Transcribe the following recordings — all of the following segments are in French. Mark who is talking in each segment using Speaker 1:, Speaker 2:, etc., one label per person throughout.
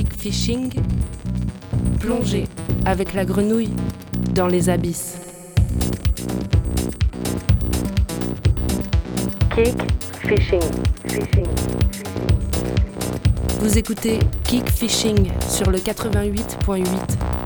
Speaker 1: kick fishing, plongez avec la grenouille dans les abysses. Kick fishing, fishing. Vous écoutez Kick Fishing sur le 88.8.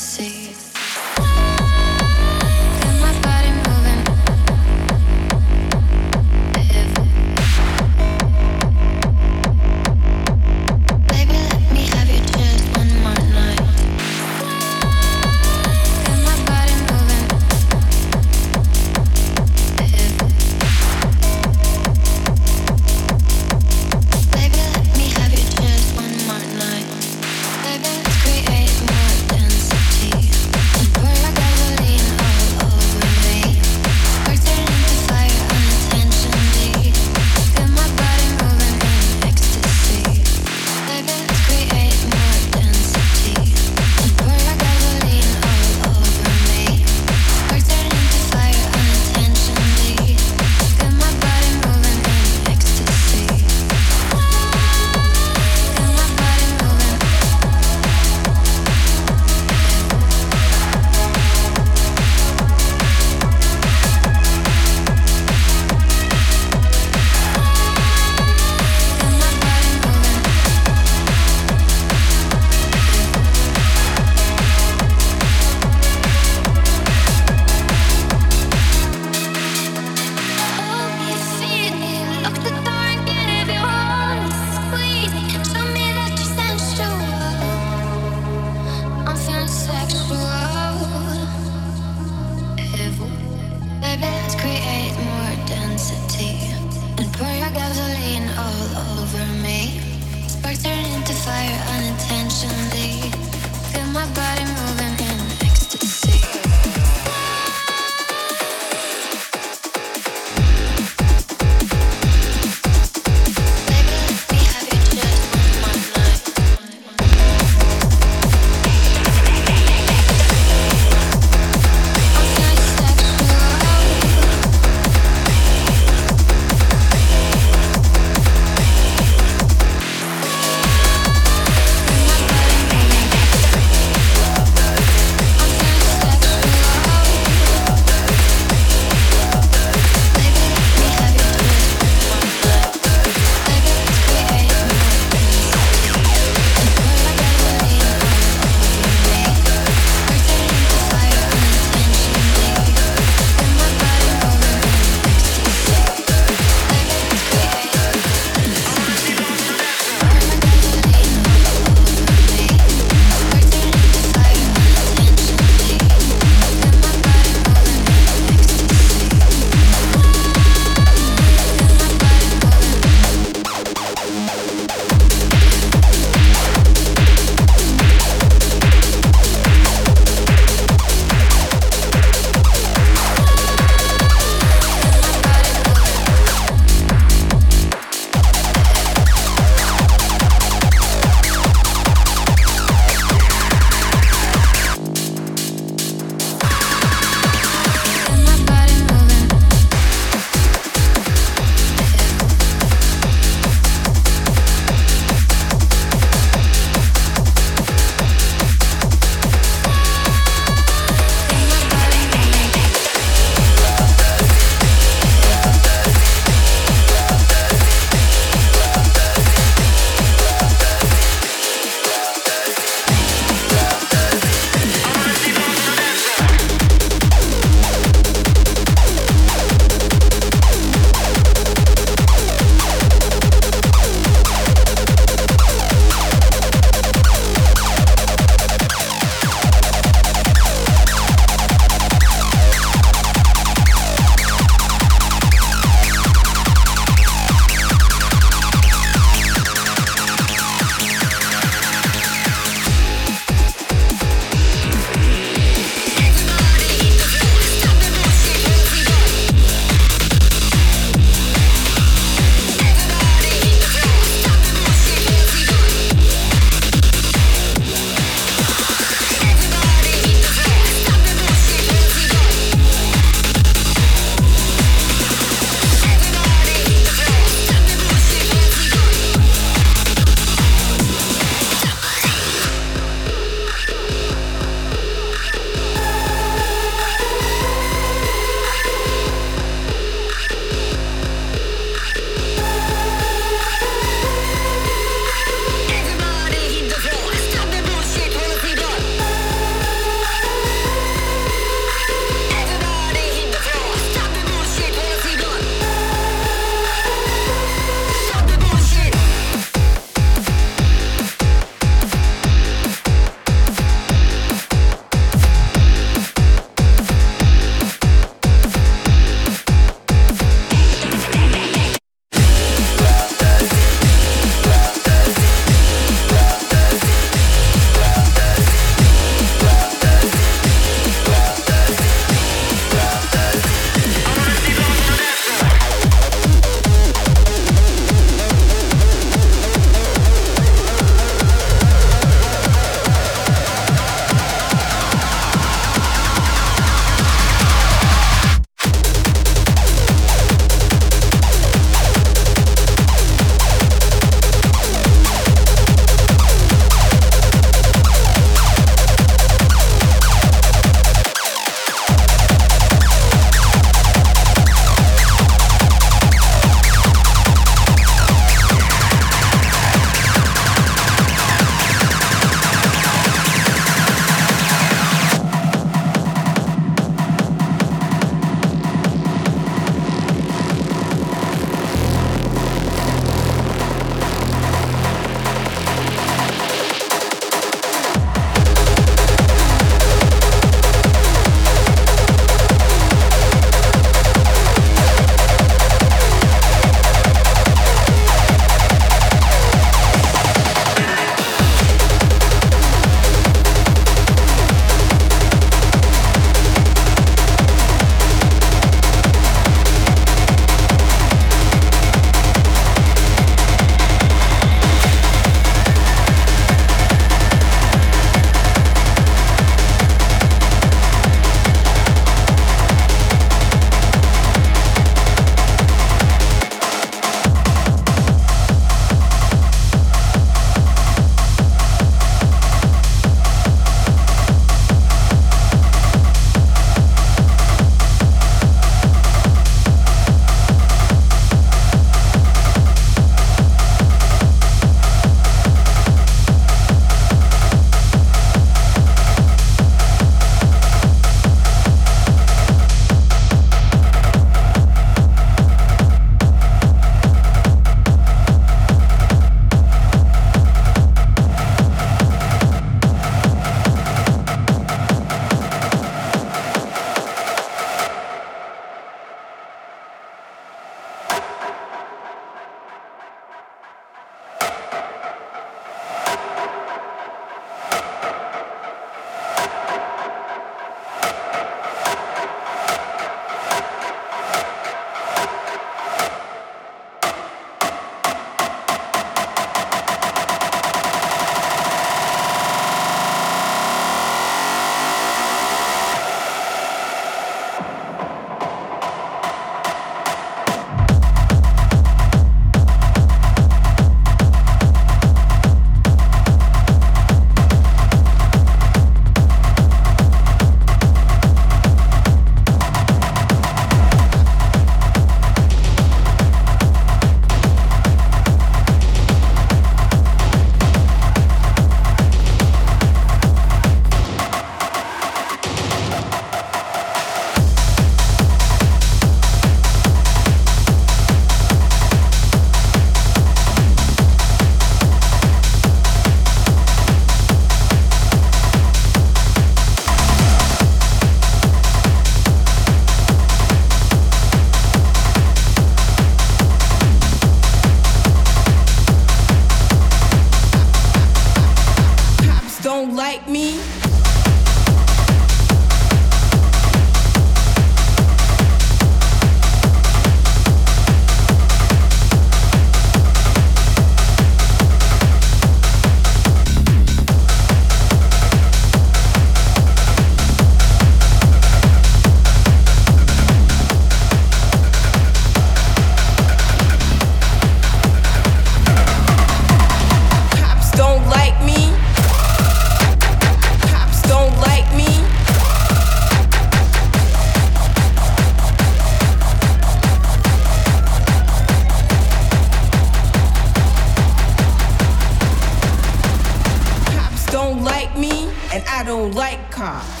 Speaker 2: like. Cops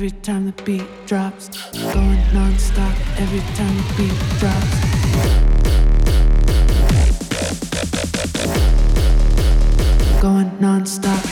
Speaker 3: every time the beat drops. Going non-stop every time the beat drops. Going non-stop.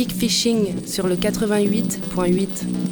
Speaker 1: C'était Kick Fishing sur le 88.8.